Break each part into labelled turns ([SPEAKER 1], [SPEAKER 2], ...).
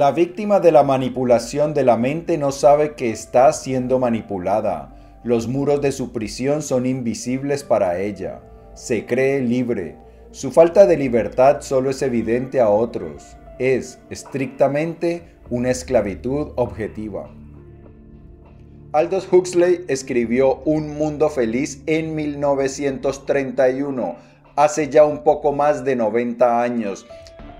[SPEAKER 1] La víctima de la manipulación de la mente no sabe que está siendo manipulada. Los muros de su prisión son invisibles para ella. Se cree libre. Su falta de libertad solo es evidente a otros. Es, estrictamente, una esclavitud objetiva. Aldous Huxley escribió Un Mundo Feliz en 1931, hace ya un poco más de 90 años,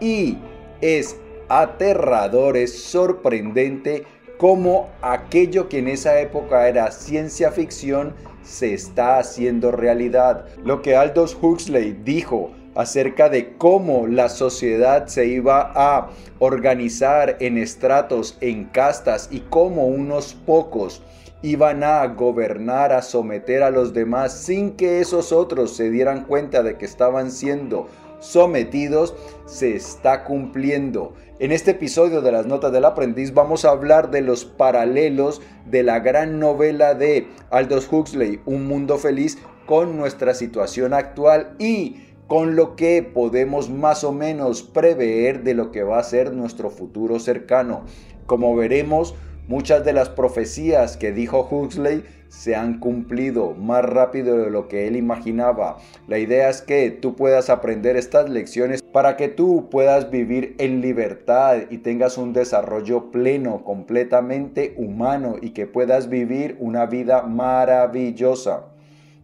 [SPEAKER 1] y es aterrador, es sorprendente cómo aquello que en esa época era ciencia ficción se está haciendo realidad. Lo que Aldous Huxley dijo acerca de cómo la sociedad se iba a organizar en estratos, en castas y cómo unos pocos iban a gobernar, a someter a los demás sin que esos otros se dieran cuenta de que estaban siendo sometidos, se está cumpliendo. En este episodio de las Notas del Aprendiz vamos a hablar de los paralelos de la gran novela de Aldous Huxley, Un Mundo Feliz, con nuestra situación actual y con lo que podemos más o menos prever de lo que va a ser nuestro futuro cercano. Como veremos, muchas de las profecías que dijo Huxley se han cumplido más rápido de lo que él imaginaba. La idea es que tú puedas aprender estas lecciones para que tú puedas vivir en libertad y tengas un desarrollo pleno, completamente humano y que puedas vivir una vida maravillosa.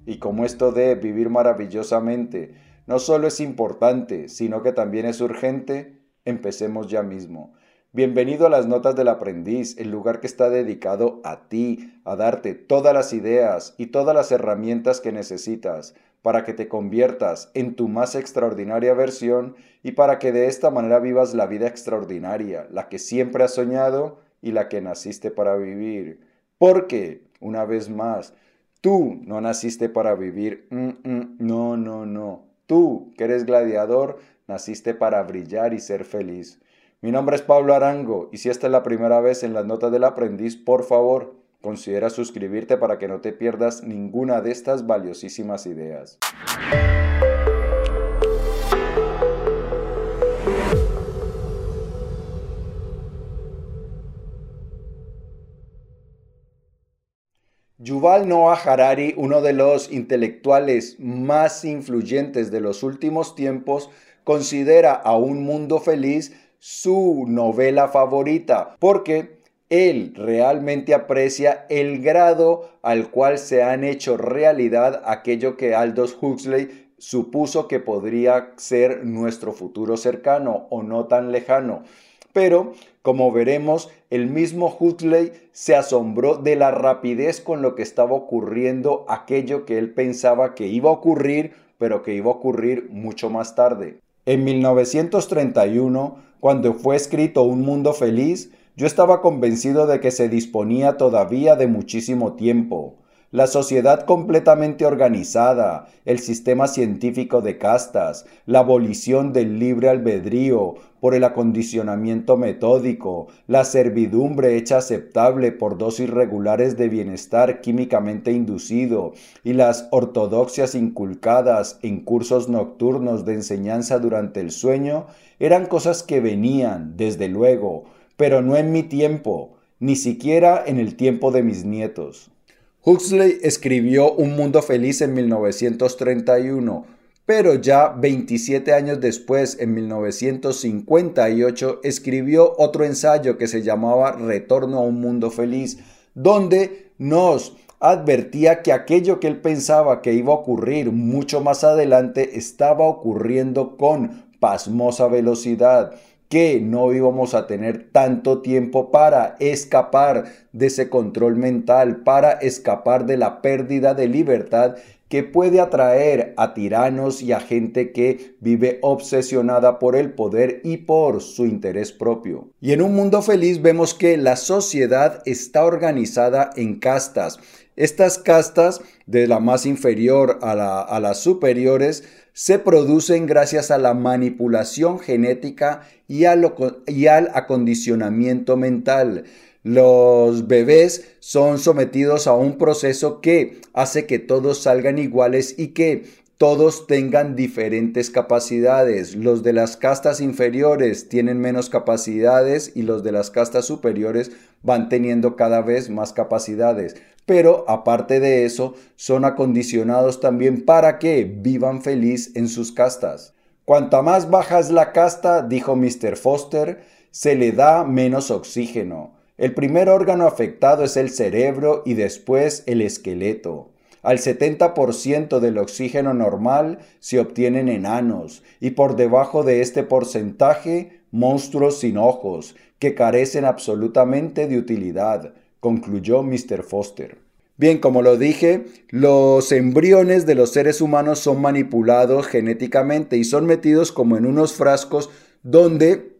[SPEAKER 1] Y como esto de vivir maravillosamente no solo es importante, sino que también es urgente, empecemos ya mismo. Bienvenido a las Notas del Aprendiz, el lugar que está dedicado a ti, a darte todas las ideas y todas las herramientas que necesitas para que te conviertas en tu más extraordinaria versión y para que de esta manera vivas la vida extraordinaria, la que siempre has soñado y la que naciste para vivir. Porque, una vez más, tú no naciste para vivir. Mm, mm, no, no, no. Tú, que eres gladiador, naciste para brillar y ser feliz. Mi nombre es Pablo Arango y si esta es la primera vez en las notas del aprendiz, por favor, considera suscribirte para que no te pierdas ninguna de estas valiosísimas ideas. Yuval Noah Harari, uno de los intelectuales más influyentes de los últimos tiempos, considera a Un Mundo Feliz su novela favorita, porque él realmente aprecia el grado al cual se han hecho realidad aquello que Aldous Huxley supuso que podría ser nuestro futuro cercano o no tan lejano. Pero, como veremos, el mismo Huxley se asombró de la rapidez con lo que estaba ocurriendo aquello que él pensaba que iba a ocurrir, pero que iba a ocurrir mucho más tarde. En 1931, cuando fue escrito Un Mundo Feliz, yo estaba convencido de que se disponía todavía de muchísimo tiempo. La sociedad completamente organizada, el sistema científico de castas, la abolición del libre albedrío por el acondicionamiento metódico, la servidumbre hecha aceptable por dosis regulares de bienestar químicamente inducido y las ortodoxias inculcadas en cursos nocturnos de enseñanza durante el sueño eran cosas que venían, desde luego, pero no en mi tiempo, ni siquiera en el tiempo de mis nietos. Huxley escribió Un Mundo Feliz en 1931, pero ya 27 años después, en 1958, escribió otro ensayo que se llamaba Retorno a un Mundo Feliz, donde nos advertía que aquello que él pensaba que iba a ocurrir mucho más adelante estaba ocurriendo con pasmosa velocidad que no íbamos a tener tanto tiempo para escapar de ese control mental, para escapar de la pérdida de libertad que puede atraer a tiranos y a gente que vive obsesionada por el poder y por su interés propio. Y en un mundo feliz vemos que la sociedad está organizada en castas. Estas castas, de la más inferior a, las superiores, se producen gracias a la manipulación genética y, al acondicionamiento mental. Los bebés son sometidos a un proceso que hace que todos salgan iguales y que todos tengan diferentes capacidades. Los de las castas inferiores tienen menos capacidades y los de las castas superiores van teniendo cada vez más capacidades. Pero aparte de eso, son acondicionados también para que vivan feliz en sus castas. Cuanta más baja es la casta, dijo Mr. Foster, se le da menos oxígeno. El primer órgano afectado es el cerebro y después el esqueleto. Al 70% del oxígeno normal se obtienen enanos y por debajo de este porcentaje monstruos sin ojos que carecen absolutamente de utilidad, concluyó Mr. Foster. Bien, como lo dije, los embriones de los seres humanos son manipulados genéticamente y son metidos como en unos frascos donde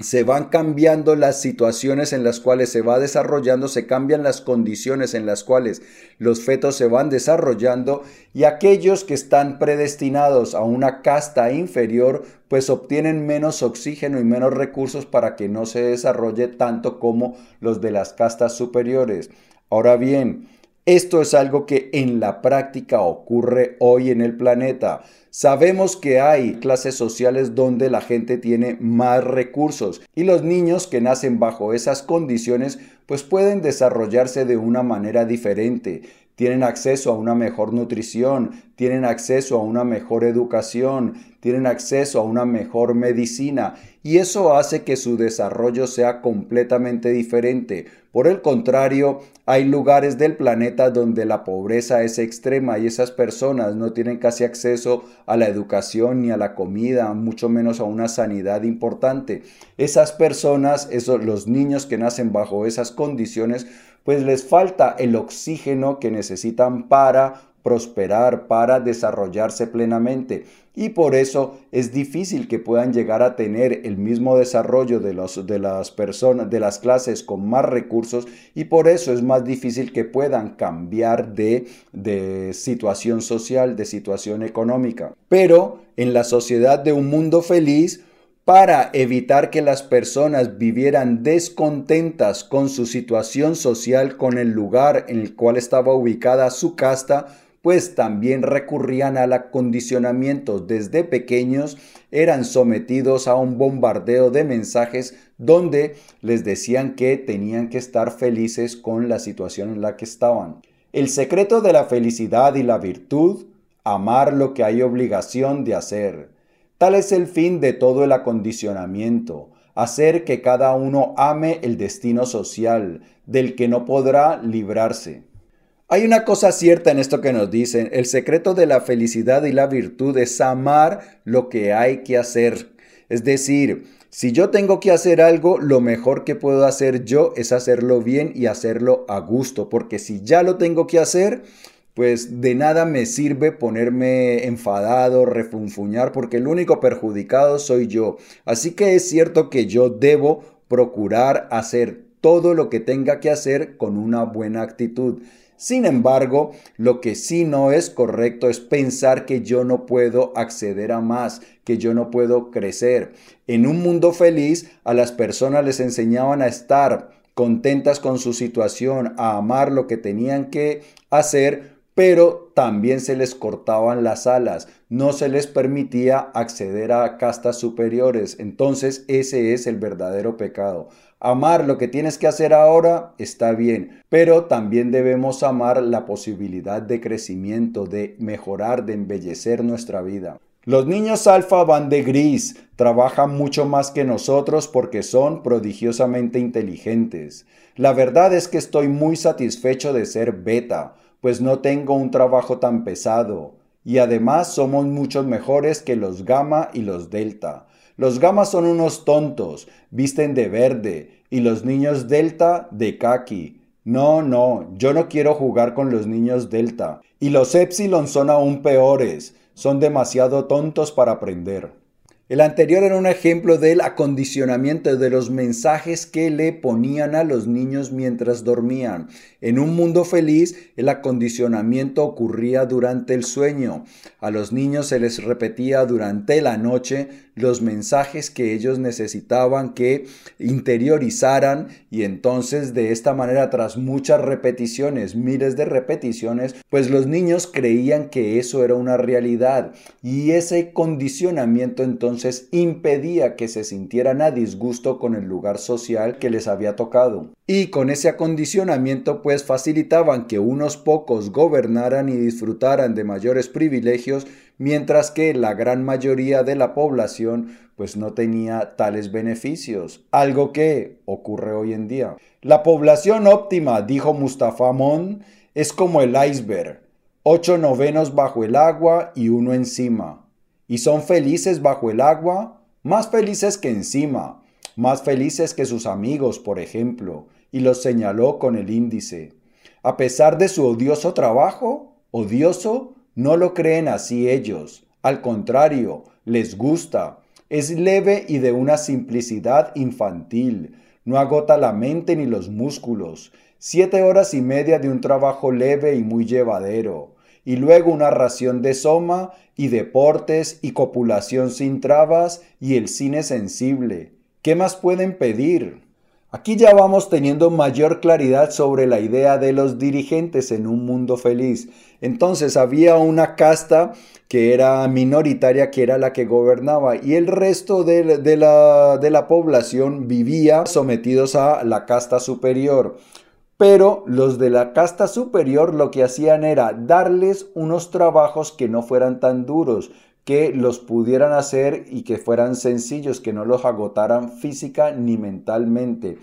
[SPEAKER 1] se van cambiando las situaciones en las cuales se va desarrollando, se cambian las condiciones en las cuales los fetos se van desarrollando y aquellos que están predestinados a una casta inferior pues obtienen menos oxígeno y menos recursos para que no se desarrolle tanto como los de las castas superiores. Ahora bien, esto es algo que en la práctica ocurre hoy en el planeta. Sabemos que hay clases sociales donde la gente tiene más recursos y los niños que nacen bajo esas condiciones pues pueden desarrollarse de una manera diferente. Tienen acceso a una mejor nutrición, tienen acceso a una mejor educación, tienen acceso a una mejor medicina y eso hace que su desarrollo sea completamente diferente. Por el contrario, hay lugares del planeta donde la pobreza es extrema y esas personas no tienen casi acceso a la educación ni a la comida, mucho menos a una sanidad importante. Esas personas, esos, los niños que nacen bajo esas condiciones, pues les falta el oxígeno que necesitan para prosperar, para desarrollarse plenamente. Y por eso es difícil que puedan llegar a tener el mismo desarrollo de, los, de las personas, de las clases con más recursos y por eso es más difícil que puedan cambiar de, de situación social, de situación económica. Pero en la sociedad de un mundo feliz, para evitar que las personas vivieran descontentas con su situación social, con el lugar en el cual estaba ubicada su casta, pues también recurrían al acondicionamiento desde pequeños, eran sometidos a un bombardeo de mensajes donde les decían que tenían que estar felices con la situación en la que estaban. El secreto de la felicidad y la virtud, amar lo que hay obligación de hacer. Tal es el fin de todo el acondicionamiento, hacer que cada uno ame el destino social, del que no podrá librarse. Hay una cosa cierta en esto que nos dicen, el secreto de la felicidad y la virtud es amar lo que hay que hacer. Es decir, si yo tengo que hacer algo, lo mejor que puedo hacer yo es hacerlo bien y hacerlo a gusto, porque si ya lo tengo que hacer, pues de nada me sirve ponerme enfadado, refunfuñar, porque el único perjudicado soy yo. Así que es cierto que yo debo procurar hacer todo lo que tenga que hacer con una buena actitud. Sin embargo, lo que sí no es correcto es pensar que yo no puedo acceder a más, que yo no puedo crecer. En un mundo feliz, a las personas les enseñaban a estar contentas con su situación, a amar lo que tenían que hacer, pero también se les cortaban las alas, no se les permitía acceder a castas superiores. Entonces ese es el verdadero pecado. Amar lo que tienes que hacer ahora está bien, pero también debemos amar la posibilidad de crecimiento, de mejorar, de embellecer nuestra vida. Los niños alfa van de gris, trabajan mucho más que nosotros porque son prodigiosamente inteligentes. La verdad es que estoy muy satisfecho de ser beta, pues no tengo un trabajo tan pesado, y además somos muchos mejores que los gamma y los delta. Los gamma son unos tontos, visten de verde, y los niños delta de kaki. No, no, yo no quiero jugar con los niños delta. Y los epsilon son aún peores, son demasiado tontos para aprender. El anterior era un ejemplo del acondicionamiento de los mensajes que le ponían a los niños mientras dormían. En un mundo feliz, el acondicionamiento ocurría durante el sueño. A los niños se les repetía durante la noche los mensajes que ellos necesitaban que interiorizaran y entonces de esta manera tras muchas repeticiones, miles de repeticiones, pues los niños creían que eso era una realidad y ese condicionamiento entonces impedía que se sintieran a disgusto con el lugar social que les había tocado. Y con ese acondicionamiento pues facilitaban que unos pocos gobernaran y disfrutaran de mayores privilegios mientras que la gran mayoría de la población pues no tenía tales beneficios, algo que ocurre hoy en día. La población óptima, dijo Mustafa Mon, es como el iceberg, ocho novenos bajo el agua y uno encima. Y son felices bajo el agua, más felices que encima, más felices que sus amigos, por ejemplo, y los señaló con el índice. A pesar de su odioso trabajo, odioso, no lo creen así ellos. Al contrario, les gusta. Es leve y de una simplicidad infantil. No agota la mente ni los músculos. Siete horas y media de un trabajo leve y muy llevadero. Y luego una ración de soma y deportes y copulación sin trabas y el cine sensible. ¿Qué más pueden pedir? Aquí ya vamos teniendo mayor claridad sobre la idea de los dirigentes en un mundo feliz. Entonces había una casta que era minoritaria, que era la que gobernaba, y el resto de, la, de la población vivía sometidos a la casta superior. Pero los de la casta superior lo que hacían era darles unos trabajos que no fueran tan duros, que los pudieran hacer y que fueran sencillos, que no los agotaran física ni mentalmente.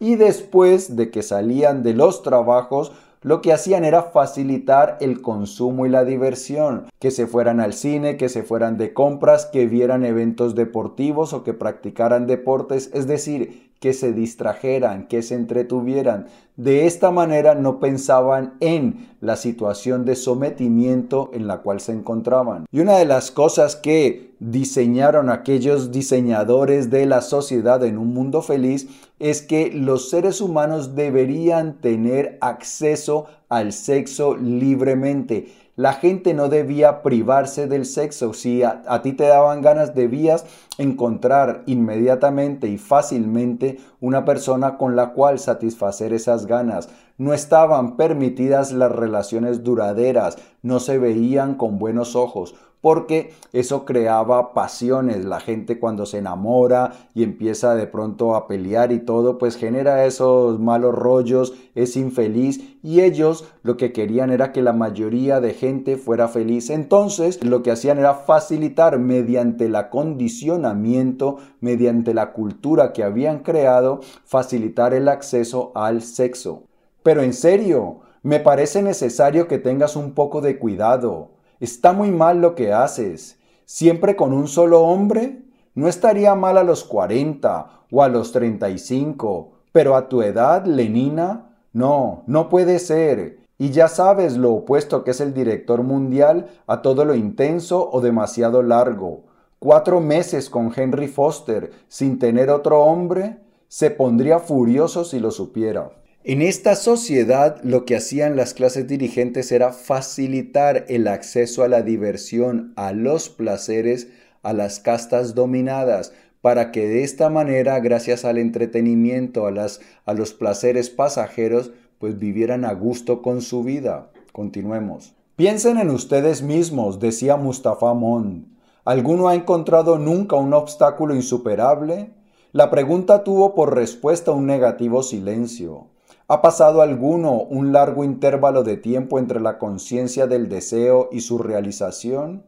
[SPEAKER 1] Y después de que salían de los trabajos, lo que hacían era facilitar el consumo y la diversión, que se fueran al cine, que se fueran de compras, que vieran eventos deportivos o que practicaran deportes, es decir, que se distrajeran, que se entretuvieran. De esta manera no pensaban en la situación de sometimiento en la cual se encontraban. Y una de las cosas que diseñaron aquellos diseñadores de la sociedad en un mundo feliz es que los seres humanos deberían tener acceso al sexo libremente la gente no debía privarse del sexo. Si a, ti te daban ganas, debías encontrar inmediatamente y fácilmente una persona con la cual satisfacer esas ganas. No estaban permitidas las relaciones duraderas, no se veían con buenos ojos porque eso creaba pasiones. La gente cuando se enamora y empieza de pronto a pelear y todo, pues genera esos malos rollos, es infeliz y ellos lo que querían era que la mayoría de gente fuera feliz. Entonces lo que hacían era facilitar mediante el acondicionamiento, mediante la cultura que habían creado, facilitar el acceso al sexo. Pero en serio, me parece necesario que tengas un poco de cuidado. Está muy mal lo que haces. ¿Siempre con un solo hombre? No estaría mal a los 40 o a los 35, pero a tu edad, Lenina, no, no puede ser. Y ya sabes lo opuesto que es el director mundial a todo lo intenso o demasiado largo. Cuatro meses con Henry Foster sin tener otro hombre, se pondría furioso si lo supiera. En esta sociedad lo que hacían las clases dirigentes era facilitar el acceso a la diversión, a los placeres, a las castas dominadas, para que de esta manera, gracias al entretenimiento, a, los placeres pasajeros, pues vivieran a gusto con su vida. Continuemos. Piensen en ustedes mismos, decía Mustafa Mon. ¿Alguno ha encontrado nunca un obstáculo insuperable? La pregunta tuvo por respuesta un negativo silencio. ¿Ha pasado alguno un largo intervalo de tiempo entre la conciencia del deseo y su realización?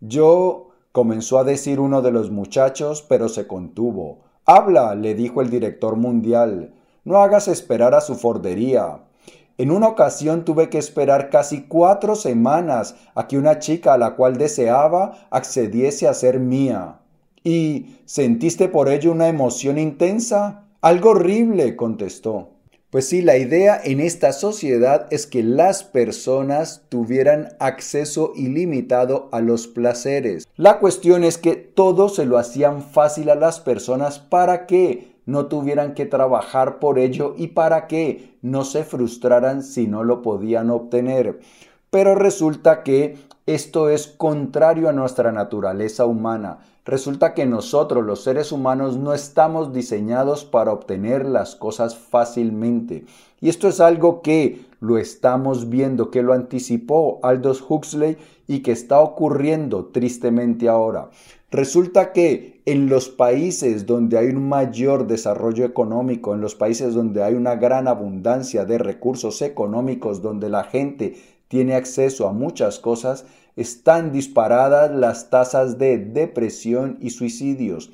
[SPEAKER 1] Yo, comenzó a decir uno de los muchachos, pero se contuvo. Habla, le dijo el director mundial. No hagas esperar a su fordería. En una ocasión tuve que esperar casi cuatro semanas a que una chica a la cual deseaba accediese a ser mía. ¿Y sentiste por ello una emoción intensa? Algo horrible, contestó. Pues sí, la idea en esta sociedad es que las personas tuvieran acceso ilimitado a los placeres. La cuestión es que todo se lo hacían fácil a las personas para que no tuvieran que trabajar por ello y para que no se frustraran si no lo podían obtener. Pero resulta que esto es contrario a nuestra naturaleza humana. Resulta que nosotros los seres humanos no estamos diseñados para obtener las cosas fácilmente. Y esto es algo que lo estamos viendo, que lo anticipó Aldous Huxley y que está ocurriendo tristemente ahora. Resulta que en los países donde hay un mayor desarrollo económico, en los países donde hay una gran abundancia de recursos económicos, donde la gente tiene acceso a muchas cosas, están disparadas las tasas de depresión y suicidios.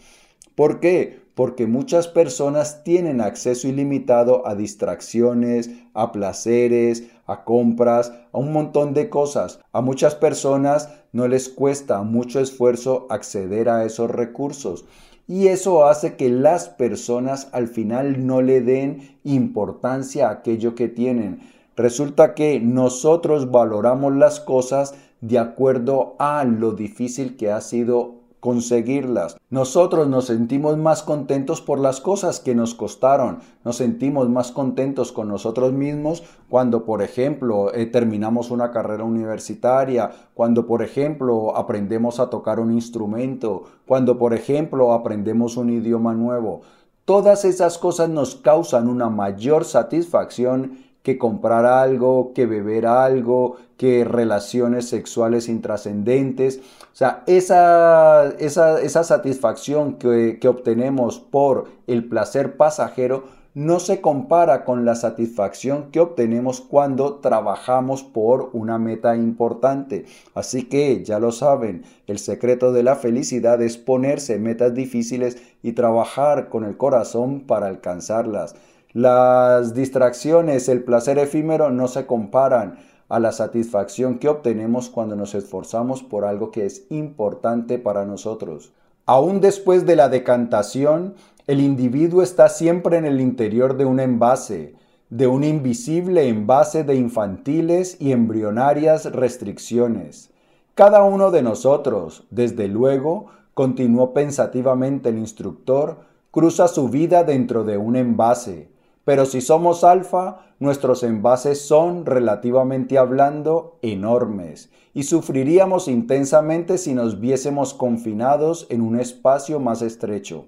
[SPEAKER 1] ¿Por qué? Porque muchas personas tienen acceso ilimitado a distracciones, a placeres, a compras, a un montón de cosas. A muchas personas no les cuesta mucho esfuerzo acceder a esos recursos. Y eso hace que las personas al final no le den importancia a aquello que tienen. Resulta que nosotros valoramos las cosas de acuerdo a lo difícil que ha sido conseguirlas. Nosotros nos sentimos más contentos por las cosas que nos costaron. Nos sentimos más contentos con nosotros mismos cuando, por ejemplo, eh, terminamos una carrera universitaria, cuando, por ejemplo, aprendemos a tocar un instrumento, cuando, por ejemplo, aprendemos un idioma nuevo. Todas esas cosas nos causan una mayor satisfacción que comprar algo, que beber algo, que relaciones sexuales intrascendentes. O sea, esa, esa, satisfacción que, que obtenemos por el placer pasajero no se compara con la satisfacción que obtenemos cuando trabajamos por una meta importante. Así que ya lo saben, el secreto de la felicidad es ponerse metas difíciles y trabajar con el corazón para alcanzarlas. Las distracciones, el placer efímero no se comparan a la satisfacción que obtenemos cuando nos esforzamos por algo que es importante para nosotros. Aún después de la decantación, el individuo está siempre en el interior de un envase, de un invisible envase de infantiles y embrionarias restricciones. Cada uno de nosotros, desde luego, continuó pensativamente el instructor, cruza su vida dentro de un envase, pero si somos alfa, nuestros envases son, relativamente hablando, enormes y sufriríamos intensamente si nos viésemos confinados en un espacio más estrecho.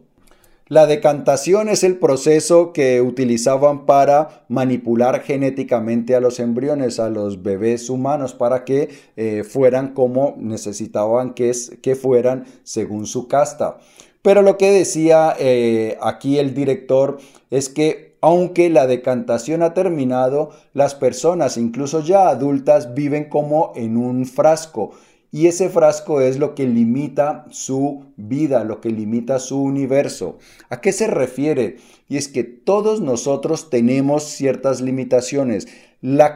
[SPEAKER 1] La decantación es el proceso que utilizaban para manipular genéticamente a los embriones, a los bebés humanos, para que eh, fueran como necesitaban que, que fueran según su casta. Pero lo que decía eh, aquí el director es que aunque la decantación ha terminado, las personas, incluso ya adultas, viven como en un frasco. Y ese frasco es lo que limita su vida, lo que limita su universo. ¿A qué se refiere? Y es que todos nosotros tenemos ciertas limitaciones. La,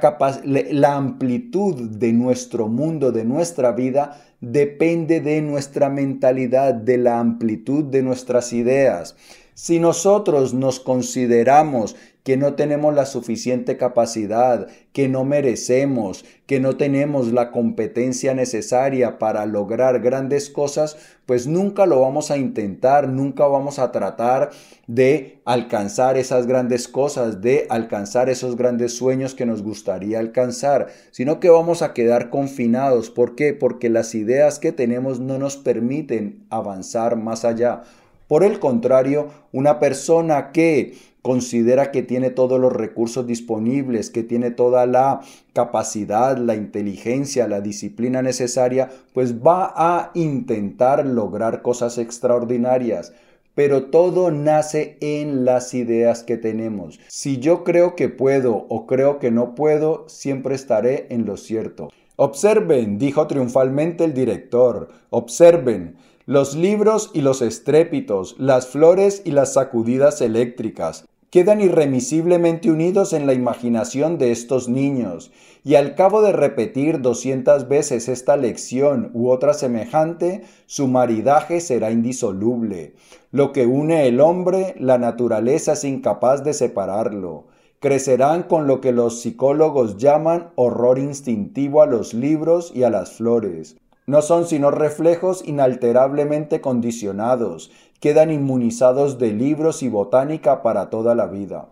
[SPEAKER 1] amplitud de nuestro mundo, de nuestra vida, depende de nuestra mentalidad, de la amplitud de nuestras ideas. Si nosotros nos consideramos que no tenemos la suficiente capacidad, que no merecemos, que no tenemos la competencia necesaria para lograr grandes cosas, pues nunca lo vamos a intentar, nunca vamos a tratar de alcanzar esas grandes cosas, de alcanzar esos grandes sueños que nos gustaría alcanzar, sino que vamos a quedar confinados. ¿Por qué? Porque las ideas que tenemos no nos permiten avanzar más allá. Por el contrario, una persona que considera que tiene todos los recursos disponibles, que tiene toda la capacidad, la inteligencia, la disciplina necesaria, pues va a intentar lograr cosas extraordinarias. Pero todo nace en las ideas que tenemos. Si yo creo que puedo o creo que no puedo, siempre estaré en lo cierto. Observen, dijo triunfalmente el director, observen. Los libros y los estrépitos, las flores y las sacudidas eléctricas, quedan irremisiblemente unidos en la imaginación de estos niños, y al cabo de repetir doscientas veces esta lección u otra semejante, su maridaje será indisoluble. Lo que une el hombre, la naturaleza es incapaz de separarlo. crecerán con lo que los psicólogos llaman horror instintivo a los libros y a las flores. No son sino reflejos inalterablemente condicionados, quedan inmunizados de libros y botánica para toda la vida.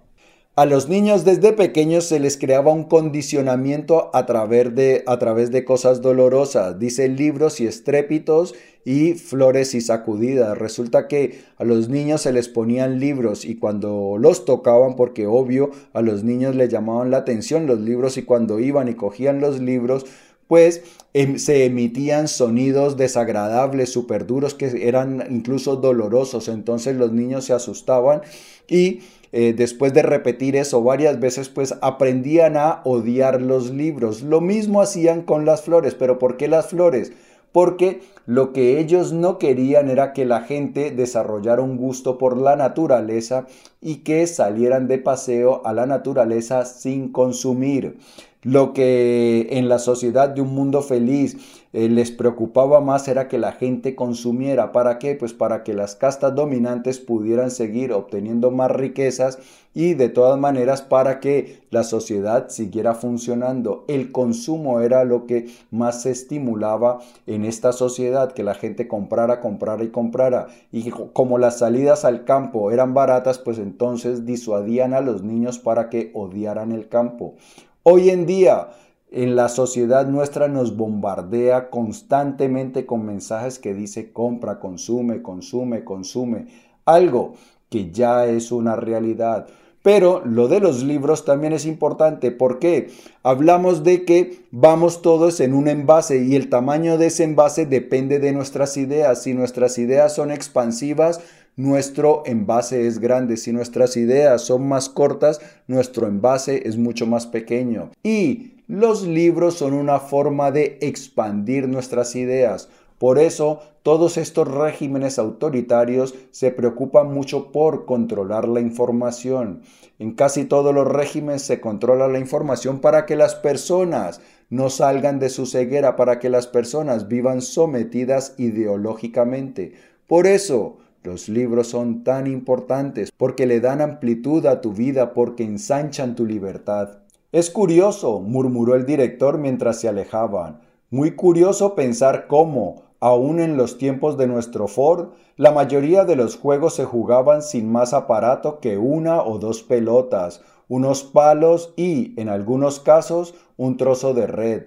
[SPEAKER 1] A los niños desde pequeños se les creaba un condicionamiento a través de, a través de cosas dolorosas, dice libros y estrépitos y flores y sacudidas. Resulta que a los niños se les ponían libros y cuando los tocaban, porque obvio a los niños les llamaban la atención los libros y cuando iban y cogían los libros, pues em, se emitían sonidos desagradables, súper duros, que eran incluso dolorosos. Entonces los niños se asustaban y eh, después de repetir eso varias veces, pues aprendían a odiar los libros. Lo mismo hacían con las flores, pero ¿por qué las flores? Porque lo que ellos no querían era que la gente desarrollara un gusto por la naturaleza y que salieran de paseo a la naturaleza sin consumir. Lo que en la sociedad de un mundo feliz eh, les preocupaba más era que la gente consumiera. ¿Para qué? Pues para que las castas dominantes pudieran seguir obteniendo más riquezas y de todas maneras para que la sociedad siguiera funcionando. El consumo era lo que más se estimulaba en esta sociedad, que la gente comprara, comprara y comprara. Y como las salidas al campo eran baratas, pues entonces disuadían a los niños para que odiaran el campo. Hoy en día, en la sociedad nuestra nos bombardea constantemente con mensajes que dice compra, consume, consume, consume. Algo que ya es una realidad. Pero lo de los libros también es importante porque hablamos de que vamos todos en un envase y el tamaño de ese envase depende de nuestras ideas. Si nuestras ideas son expansivas, nuestro envase es grande. Si nuestras ideas son más cortas, nuestro envase es mucho más pequeño. Y los libros son una forma de expandir nuestras ideas. Por eso, todos estos regímenes autoritarios se preocupan mucho por controlar la información. En casi todos los regímenes se controla la información para que las personas no salgan de su ceguera, para que las personas vivan sometidas ideológicamente. Por eso, los libros son tan importantes porque le dan amplitud a tu vida, porque ensanchan tu libertad. Es curioso, murmuró el director mientras se alejaban. Muy curioso pensar cómo, aun en los tiempos de nuestro Ford, la mayoría de los juegos se jugaban sin más aparato que una o dos pelotas, unos palos y, en algunos casos, un trozo de red.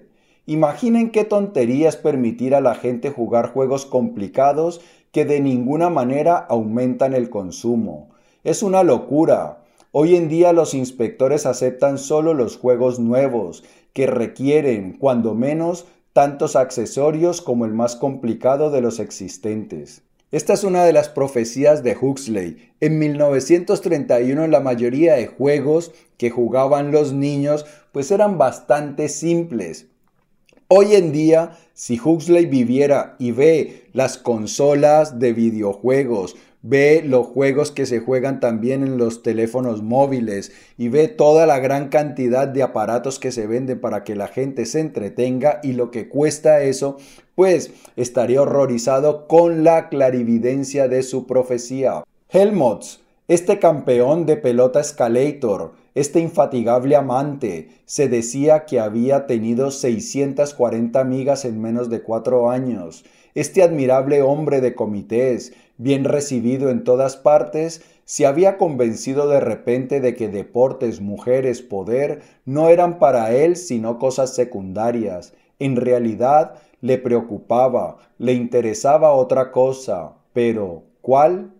[SPEAKER 1] Imaginen qué tontería es permitir a la gente jugar juegos complicados que de ninguna manera aumentan el consumo. Es una locura. Hoy en día los inspectores aceptan solo los juegos nuevos, que requieren, cuando menos, tantos accesorios como el más complicado de los existentes. Esta es una de las profecías de Huxley. En 1931 la mayoría de juegos que jugaban los niños pues eran bastante simples, Hoy en día, si Huxley viviera y ve las consolas de videojuegos, ve los juegos que se juegan también en los teléfonos móviles y ve toda la gran cantidad de aparatos que se venden para que la gente se entretenga y lo que cuesta eso, pues estaría horrorizado con la clarividencia de su profecía. Helmholtz, este campeón de pelota escalator, este infatigable amante se decía que había tenido 640 amigas en menos de cuatro años. Este admirable hombre de comités, bien recibido en todas partes, se había convencido de repente de que deportes, mujeres, poder no eran para él sino cosas secundarias. En realidad le preocupaba, le interesaba otra cosa. Pero, ¿cuál?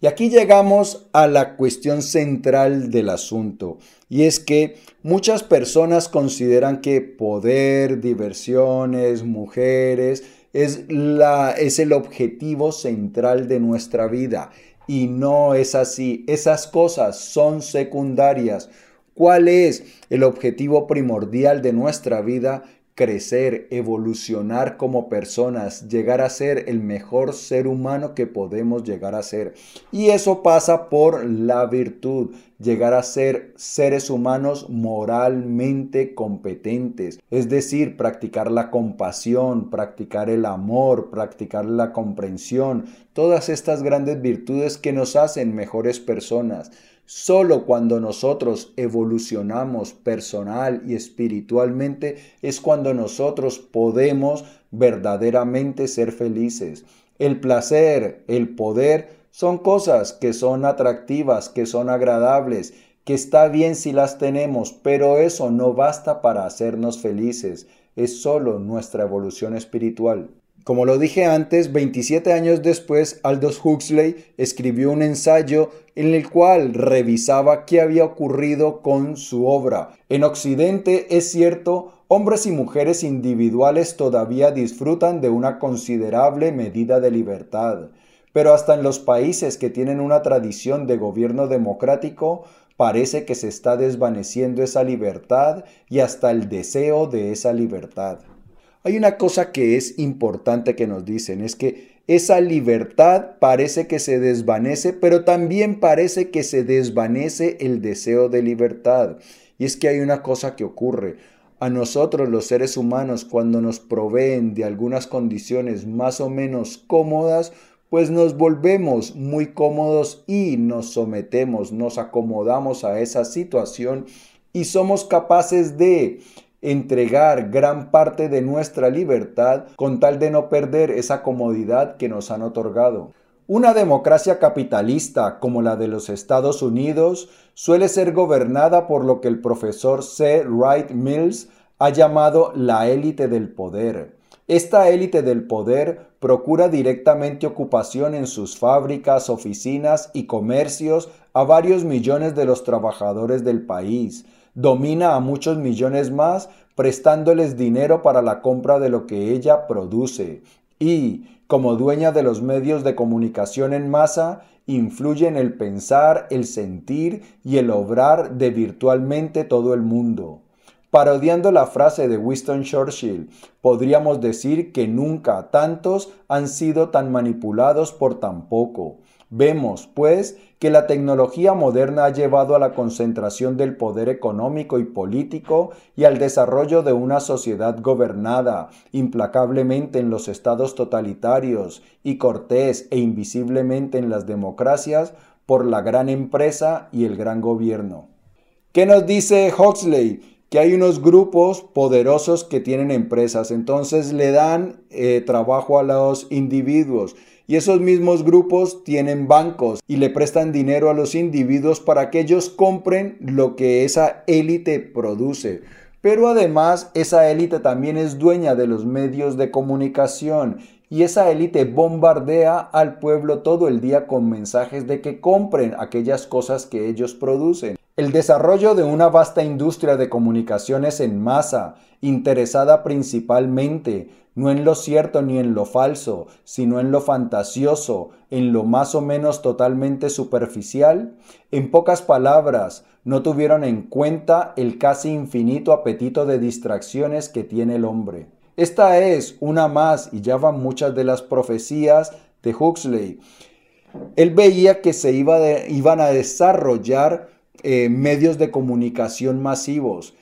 [SPEAKER 1] Y aquí llegamos a la cuestión central del asunto, y es que muchas personas consideran que poder, diversiones, mujeres, es, la, es el objetivo central de nuestra vida. Y no es así. Esas cosas son secundarias. ¿Cuál es el objetivo primordial de nuestra vida? Crecer, evolucionar como personas, llegar a ser el mejor ser humano que podemos llegar a ser. Y eso pasa por la virtud. llegar a ser seres humanos moralmente competentes, es decir, practicar la compasión, practicar el amor, practicar la comprensión, todas estas grandes virtudes que nos hacen mejores personas. Solo cuando nosotros evolucionamos personal y espiritualmente es cuando nosotros podemos verdaderamente ser felices. El placer, el poder son cosas que son atractivas, que son agradables, que está bien si las tenemos, pero eso no basta para hacernos felices. Es solo nuestra evolución espiritual. Como lo dije antes, 27 años después, Aldous Huxley escribió un ensayo en el cual revisaba qué había ocurrido con su obra. En Occidente, es cierto, hombres y mujeres individuales todavía disfrutan de una considerable medida de libertad, pero hasta en los países que tienen una tradición de gobierno democrático, parece que se está desvaneciendo esa libertad y hasta el deseo de esa libertad. Hay una cosa que es importante que nos dicen, es que esa libertad parece que se desvanece, pero también parece que se desvanece el deseo de libertad. Y es que hay una cosa que ocurre. A nosotros los seres humanos cuando nos proveen de algunas condiciones más o menos cómodas, pues nos volvemos muy cómodos y nos sometemos, nos acomodamos a esa situación y somos capaces de entregar gran parte de nuestra libertad con tal de no perder esa comodidad que nos han otorgado. Una democracia capitalista como la de los Estados Unidos suele ser gobernada por lo que el profesor C. Wright Mills ha llamado la élite del poder. Esta élite del poder procura directamente ocupación en sus fábricas, oficinas y comercios a varios millones de los trabajadores del país, domina a muchos millones más prestándoles dinero para la compra de lo que ella produce y, como dueña de los medios de comunicación en masa, influye en el pensar, el sentir y el obrar de virtualmente todo el mundo. Parodiando la frase de Winston Churchill, podríamos decir que nunca tantos han sido tan manipulados por tan poco. Vemos, pues, que la tecnología moderna ha llevado a la concentración del poder económico y político y al desarrollo de una sociedad gobernada implacablemente en los estados totalitarios y cortés e invisiblemente en las democracias por la gran empresa y el gran gobierno. ¿Qué nos dice Huxley? que hay unos grupos poderosos que tienen empresas, entonces le dan eh, trabajo a los individuos y esos mismos grupos tienen bancos y le prestan dinero a los individuos para que ellos compren lo que esa élite produce. Pero además esa élite también es dueña de los medios de comunicación y esa élite bombardea al pueblo todo el día con mensajes de que compren aquellas cosas que ellos producen. El desarrollo de una vasta industria de comunicaciones en masa, interesada principalmente no en lo cierto ni en lo falso, sino en lo fantasioso, en lo más o menos totalmente superficial, en pocas palabras, no tuvieron en cuenta el casi infinito apetito de distracciones que tiene el hombre. Esta es una más, y ya van muchas de las profecías de Huxley. Él veía que se iban a desarrollar eh, medios de comunicación masivos.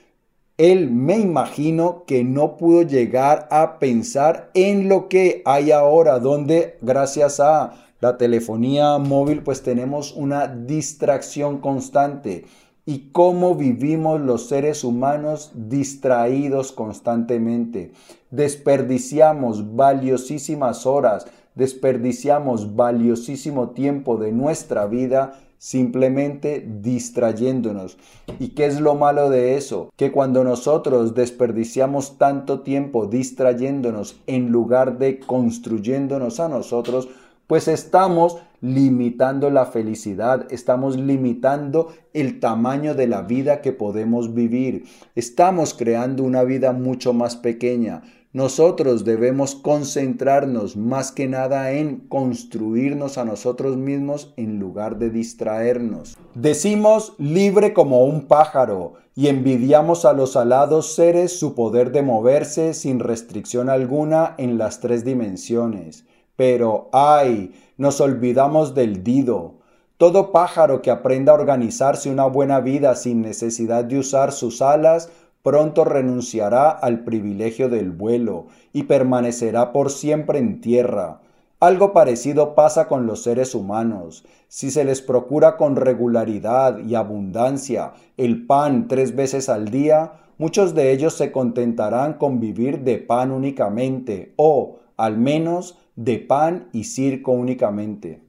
[SPEAKER 1] Él me imagino que no pudo llegar a pensar en lo que hay ahora, donde gracias a la telefonía móvil pues tenemos una distracción constante y cómo vivimos los seres humanos distraídos constantemente. Desperdiciamos valiosísimas horas, desperdiciamos valiosísimo tiempo de nuestra vida simplemente distrayéndonos. ¿Y qué es lo malo de eso? Que cuando nosotros desperdiciamos tanto tiempo distrayéndonos en lugar de construyéndonos a nosotros, pues estamos limitando la felicidad, estamos limitando el tamaño de la vida que podemos vivir, estamos creando una vida mucho más pequeña. Nosotros debemos concentrarnos más que nada en construirnos a nosotros mismos en lugar de distraernos. Decimos libre como un pájaro y envidiamos a los alados seres su poder de moverse sin restricción alguna en las tres dimensiones. Pero, ay, nos olvidamos del Dido. Todo pájaro que aprenda a organizarse una buena vida sin necesidad de usar sus alas, pronto renunciará al privilegio del vuelo y permanecerá por siempre en tierra. Algo parecido pasa con los seres humanos. Si se les procura con regularidad y abundancia el pan tres veces al día, muchos de ellos se contentarán con vivir de pan únicamente o, al menos, de pan y circo únicamente.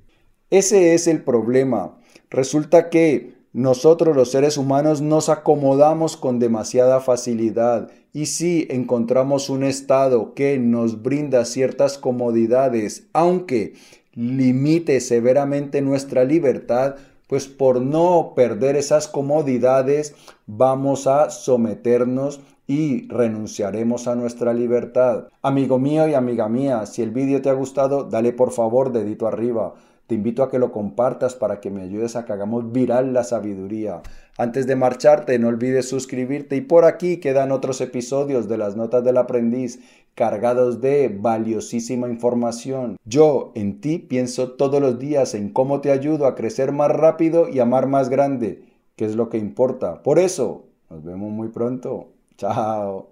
[SPEAKER 1] Ese es el problema. Resulta que nosotros los seres humanos nos acomodamos con demasiada facilidad y si encontramos un estado que nos brinda ciertas comodidades, aunque limite severamente nuestra libertad, pues por no perder esas comodidades vamos a someternos y renunciaremos a nuestra libertad. Amigo mío y amiga mía, si el vídeo te ha gustado, dale por favor dedito arriba. Te invito a que lo compartas para que me ayudes a que hagamos viral la sabiduría. Antes de marcharte, no olvides suscribirte y por aquí quedan otros episodios de las notas del aprendiz cargados de valiosísima información. Yo en ti pienso todos los días en cómo te ayudo a crecer más rápido y amar más grande, que es lo que importa. Por eso, nos vemos muy pronto. Ciao。